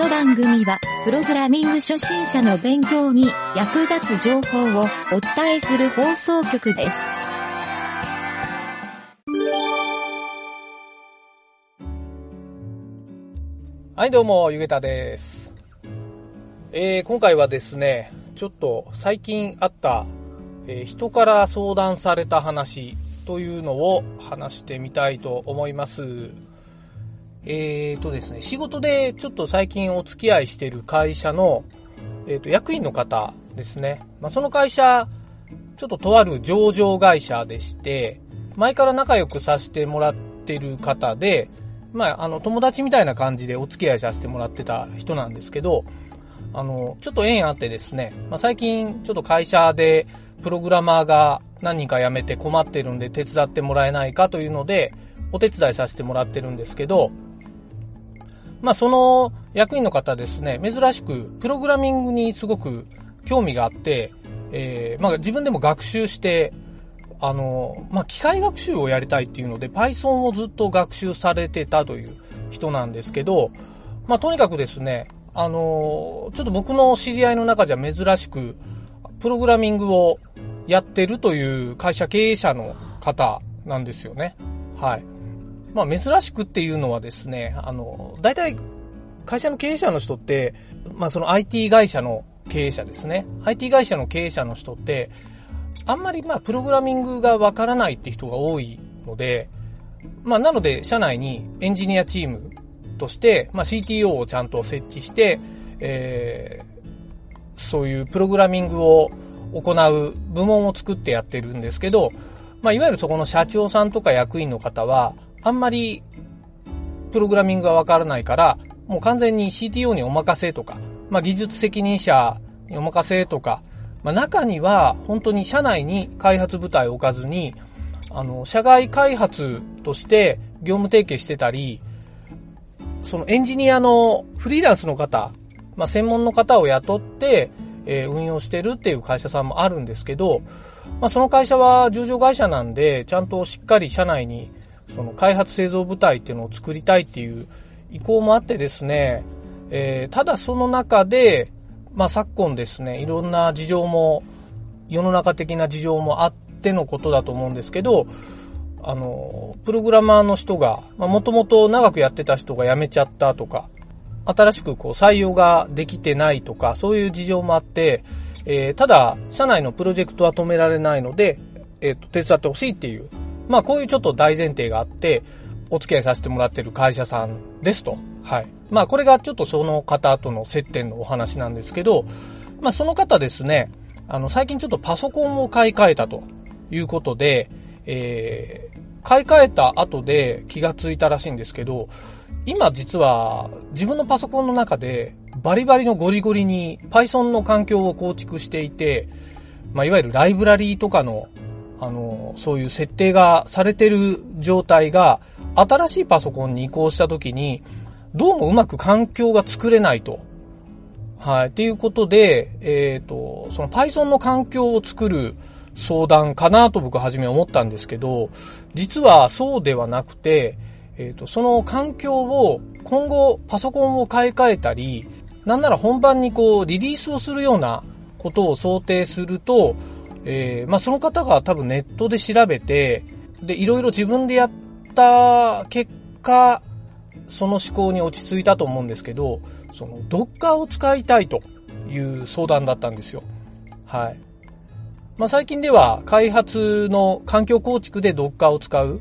の番組は、プログラミング初心者の勉強に役立つ情報をお伝えする放送局です。はい、どうも、ゆげたです。えー、今回はですね、ちょっと最近あった、えー人から相談された話というのを話してみたいと思います。えーとですね、仕事でちょっと最近お付き合いしている会社の、えーと、役員の方ですね。まあ、その会社、ちょっととある上場会社でして、前から仲良くさせてもらってる方で、まあ、あの、友達みたいな感じでお付き合いさせてもらってた人なんですけど、あの、ちょっと縁あってですね、まあ、最近ちょっと会社でプログラマーが何人か辞めて困ってるんで手伝ってもらえないかというので、お手伝いさせてもらってるんですけど、まあ、その役員の方ですね、珍しくプログラミングにすごく興味があって、えーまあ、自分でも学習して、あの、まあ、機械学習をやりたいっていうので、Python をずっと学習されてたという人なんですけど、まあ、とにかくですね、あの、ちょっと僕の知り合いの中じゃ珍しく、プログラミングをやってるという会社経営者の方なんですよね。はい。まあ、珍しくっていうのはですね、あの、大体、会社の経営者の人って、まあ、その IT 会社の経営者ですね。IT 会社の経営者の人って、あんまりまあ、プログラミングがわからないって人が多いので、まあ、なので、社内にエンジニアチームとして、まあ、CTO をちゃんと設置して、えー、そういうプログラミングを行う部門を作ってやってるんですけど、まあ、いわゆるそこの社長さんとか役員の方は、あんまりプログラミングがわからないから、もう完全に CTO にお任せとか、まあ、技術責任者にお任せとか、まあ、中には本当に社内に開発部隊を置かずに、あの、社外開発として業務提携してたり、そのエンジニアのフリーランスの方、まあ、専門の方を雇って、え運用してるっていう会社さんもあるんですけど、まあ、その会社は上場会社なんで、ちゃんとしっかり社内に、その開発製造部隊っていうのを作りたいっていう意向もあってですね、えーただその中で、まあ、昨今ですね、いろんな事情も、世の中的な事情もあってのことだと思うんですけど、あの、プログラマーの人が、まあ、もともと長くやってた人が辞めちゃったとか、新しくこう採用ができてないとか、そういう事情もあって、えーただ、社内のプロジェクトは止められないので、えっ、と、手伝ってほしいっていう、まあ、こういうちょっと大前提があって、お付き合いさせてもらってる会社さんですと。はい。まあ、これがちょっとその方との接点のお話なんですけど、まあ、その方ですね、あの、最近ちょっとパソコンを買い替えたということで、えー買い替えた後で気がついたらしいんですけど、今実は自分のパソコンの中でバリバリのゴリゴリに Python の環境を構築していて、まあ、いわゆるライブラリーとかの、あの、そういう設定がされてる状態が、新しいパソコンに移行した時に、どうもうまく環境が作れないと。はい。っていうことで、えっ、と、その Python の環境を作る相談かなと僕は初め思ったんですけど、実はそうではなくて、えっ、と、その環境を今後パソコンを買い替えたり、なんなら本番にこうリリースをするようなことを想定すると、えーまあその方が多分ネットで調べて、で、いろいろ自分でやった結果、その思考に落ち着いたと思うんですけど、その Docker を使いたいという相談だったんですよ。はい。まあ最近では開発の環境構築で Docker を使う。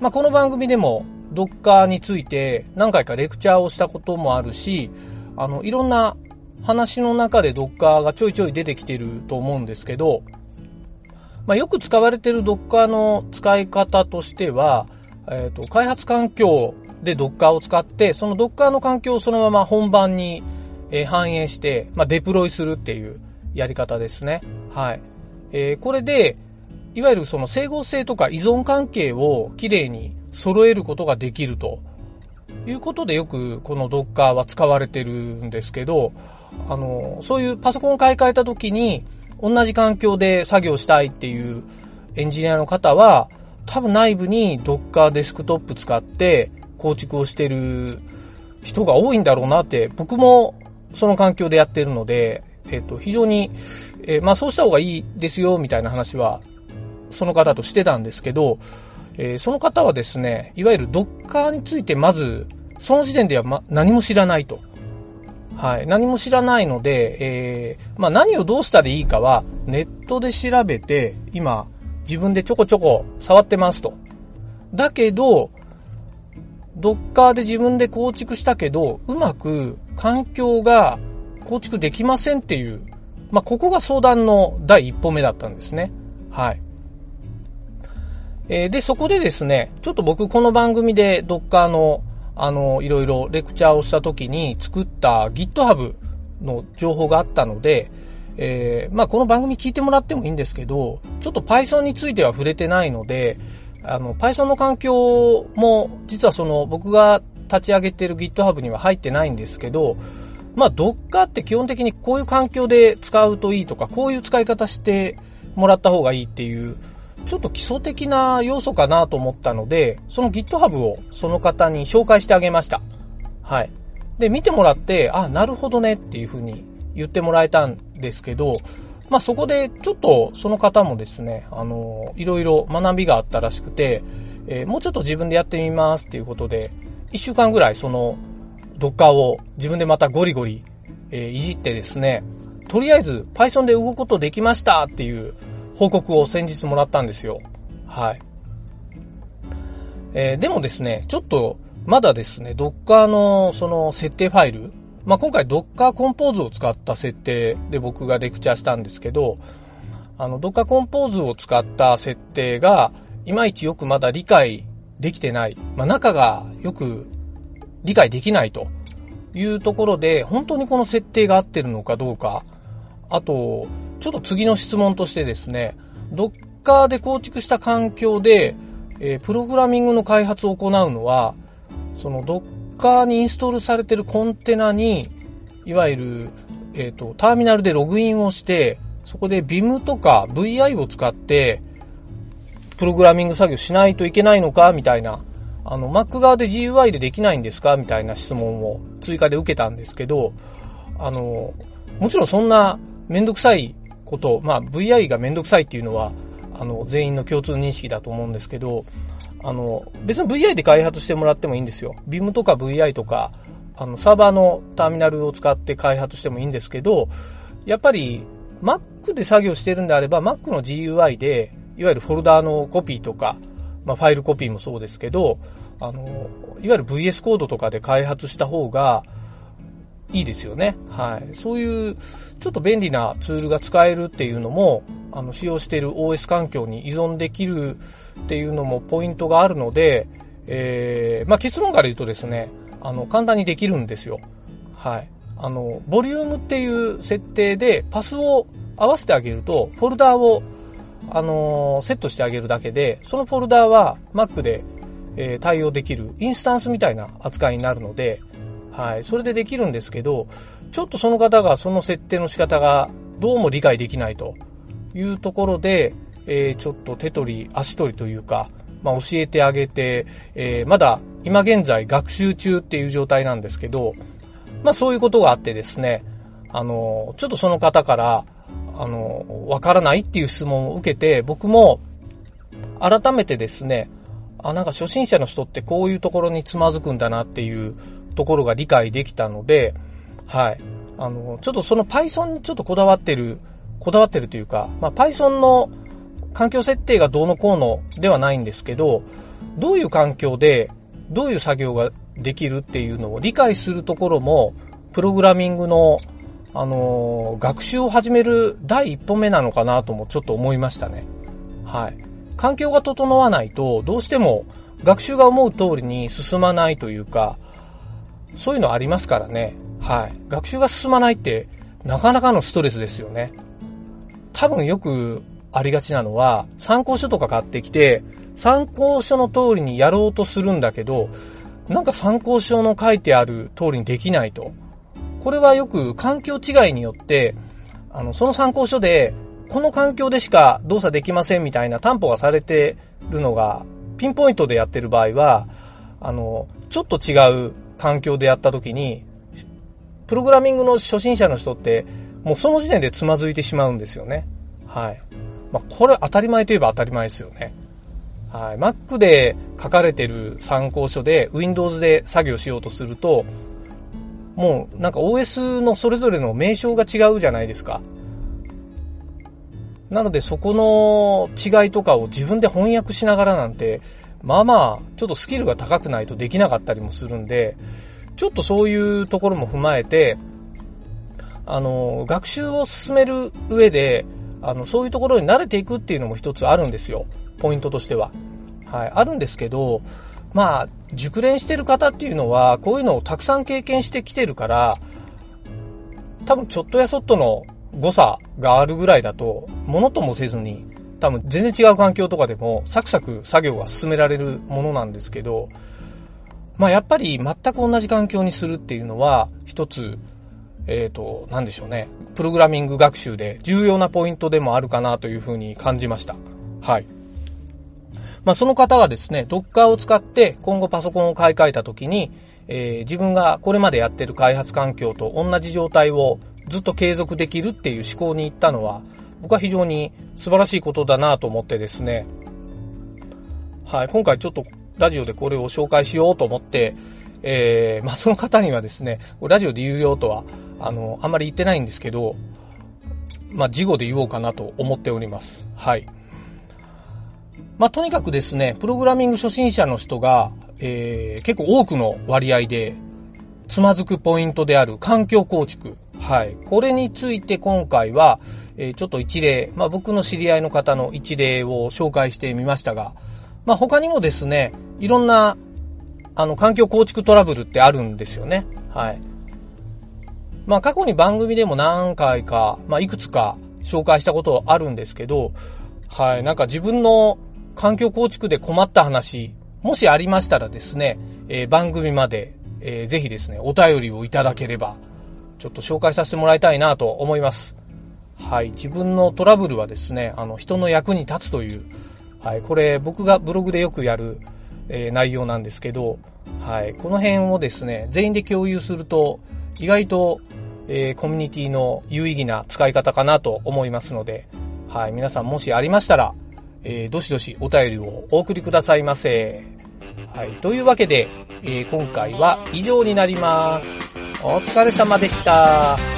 まあこの番組でも Docker について何回かレクチャーをしたこともあるし、あの、いろんな話の中で Docker がちょいちょい出てきてると思うんですけど、まあよく使われてる Docker の使い方としては、えっ、と、開発環境で Docker を使って、その Docker の環境をそのまま本番に、え反映して、まあ、デプロイするっていうやり方ですね。はい。えーこれで、いわゆるその整合性とか依存関係をきれいに揃えることができるということでよくこの Docker は使われてるんですけど、あの、そういうパソコンを買い替えた時に同じ環境で作業したいっていうエンジニアの方は、多分内部に Docker デスクトップ使って構築をしてる人が多いんだろうなって、僕もその環境でやってるので、えっ、と、非常に、えー、まあそうした方がいいですよ、みたいな話は、その方としてたんですけど、えー、その方はですね、いわゆるドッカーについてまず、その時点では、ま、何も知らないと。はい。何も知らないので、えー、まあ何をどうしたらいいかは、ネットで調べて、今、自分でちょこちょこ触ってますと。だけど、ドッカーで自分で構築したけど、うまく環境が構築できませんっていう、まあ、ここが相談の第一歩目だったんですね。はい。えー、で、そこでですね、ちょっと僕この番組で Docker の、あの、いろいろレクチャーをした時に作った GitHub の情報があったので、えー、まあ、この番組聞いてもらってもいいんですけど、ちょっと Python については触れてないので、あの、Python の環境も、実はその、僕が立ち上げてる GitHub には入ってないんですけど、まあ、Docker って基本的にこういう環境で使うといいとか、こういう使い方してもらった方がいいっていう、ちょっと基礎的な要素かなと思ったので、その GitHub をその方に紹介してあげました。はい。で、見てもらって、あ、なるほどねっていうふうに言ってもらえたんですけど、まあそこでちょっとその方もですね、あの、いろいろ学びがあったらしくて、えー、もうちょっと自分でやってみますっていうことで、一週間ぐらいそのドッカーを自分でまたゴリゴリ、えー、いじってですね、とりあえず Python で動くことできましたっていう報告を先日もらったんですよ。はい。えー、でもですね、ちょっとまだですね、Docker のその設定ファイル、まあ、今回 Docker Compose を使った設定で僕がレクチャーしたんですけど、あの Docker Compose を使った設定が、いまいちよくまだ理解できてない。まあ、中がよく理解できないというところで、本当にこの設定が合ってるのかどうか。あと、ちょっと次の質問としてですね、Docker で構築した環境で、えー、プログラミングの開発を行うのは、その Docker カーにインストールされてるコンテナに、いわゆる、えっ、ー、と、ターミナルでログインをして、そこで BIM とか VI を使って、プログラミング作業しないといけないのかみたいな、あの、Mac 側で GUI でできないんですかみたいな質問を追加で受けたんですけど、あの、もちろんそんなめんどくさいこと、まあ VI がめんどくさいっていうのは、あの、全員の共通認識だと思うんですけど、あの、別に VI で開発してもらってもいいんですよ。BIM とか VI とか、あの、サーバーのターミナルを使って開発してもいいんですけど、やっぱり Mac で作業してるんであれば Mac の GUI で、いわゆるフォルダーのコピーとか、まあ、ファイルコピーもそうですけど、あの、いわゆる VS コードとかで開発した方がいいですよね。はい。そういう、ちょっと便利なツールが使えるっていうのも、あの、使用している OS 環境に依存できるっていうのもポイントがあるので、えー、まあ、結論から言うとですね、あの、簡単にできるんですよ。はい。あの、ボリュームっていう設定でパスを合わせてあげると、フォルダーを、あのー、セットしてあげるだけで、そのフォルダーは Mac で、えー、対応できるインスタンスみたいな扱いになるので、はい。それでできるんですけど、ちょっとその方がその設定の仕方がどうも理解できないというところで、えー、ちょっと手取り足取りというか、まあ、教えてあげて、えー、まだ今現在学習中っていう状態なんですけど、まあそういうことがあってですね、あの、ちょっとその方から、あの、わからないっていう質問を受けて、僕も改めてですね、あ、なんか初心者の人ってこういうところにつまずくんだなっていうところが理解できたので、はい。あの、ちょっとその Python にちょっとこだわってる、こだわってるというか、まあ Python の環境設定がどうのこうのではないんですけど、どういう環境で、どういう作業ができるっていうのを理解するところも、プログラミングの、あのー、学習を始める第一歩目なのかなともちょっと思いましたね。はい。環境が整わないと、どうしても学習が思う通りに進まないというか、そういうのありますからね。はい。学習が進まないって、なかなかのストレスですよね。多分よくありがちなのは、参考書とか買ってきて、参考書の通りにやろうとするんだけど、なんか参考書の書いてある通りにできないと。これはよく環境違いによって、あの、その参考書で、この環境でしか動作できませんみたいな担保がされてるのが、ピンポイントでやってる場合は、あの、ちょっと違う環境でやった時に、プログラミングの初心者の人って、もうその時点でつまずいてしまうんですよね。はい。まあ、これ当たり前といえば当たり前ですよね。はい。Mac で書かれてる参考書で Windows で作業しようとすると、もうなんか OS のそれぞれの名称が違うじゃないですか。なのでそこの違いとかを自分で翻訳しながらなんて、まあまあ、ちょっとスキルが高くないとできなかったりもするんで、ちょっとそういうところも踏まえて、あの、学習を進める上で、あの、そういうところに慣れていくっていうのも一つあるんですよ。ポイントとしては。はい、あるんですけど、まあ、熟練してる方っていうのは、こういうのをたくさん経験してきてるから、多分ちょっとやそっとの誤差があるぐらいだと、ものともせずに、多分全然違う環境とかでも、サクサク作業が進められるものなんですけど、まあやっぱり全く同じ環境にするっていうのは、一つ、えっ、ー、と、なんでしょうね。プログラミング学習で重要なポイントでもあるかなというふうに感じました。はい。まあその方はですね、Docker を使って今後パソコンを買い替えた時に、えー、自分がこれまでやってる開発環境と同じ状態をずっと継続できるっていう思考に行ったのは、僕は非常に素晴らしいことだなと思ってですね、はい、今回ちょっとラジオでこれを紹介しようと思って、えー、まあ、その方にはですね、ラジオで言うよとは、あの、あんまり言ってないんですけど、まあ、事後で言おうかなと思っております。はい。まあ、とにかくですね、プログラミング初心者の人が、えー、結構多くの割合でつまずくポイントである環境構築。はい。これについて今回は、えー、ちょっと一例、まあ僕の知り合いの方の一例を紹介してみましたが、まあ他にもですね、いろんな、あの、環境構築トラブルってあるんですよね。はい。まあ過去に番組でも何回か、まあいくつか紹介したことあるんですけど、はい。なんか自分の環境構築で困った話、もしありましたらですね、えー、番組まで、えー、ぜひですね、お便りをいただければ、ちょっと紹介させてもらいたいなと思います。はい。自分のトラブルはですね、あの、人の役に立つという、はい。これ、僕がブログでよくやる、えー、内容なんですけど、はい。この辺をですね、全員で共有すると、意外と、えー、コミュニティの有意義な使い方かなと思いますので、はい。皆さんもしありましたら、えー、どしどしお便りをお送りくださいませ。はい。というわけで、えー、今回は以上になります。お疲れ様でした。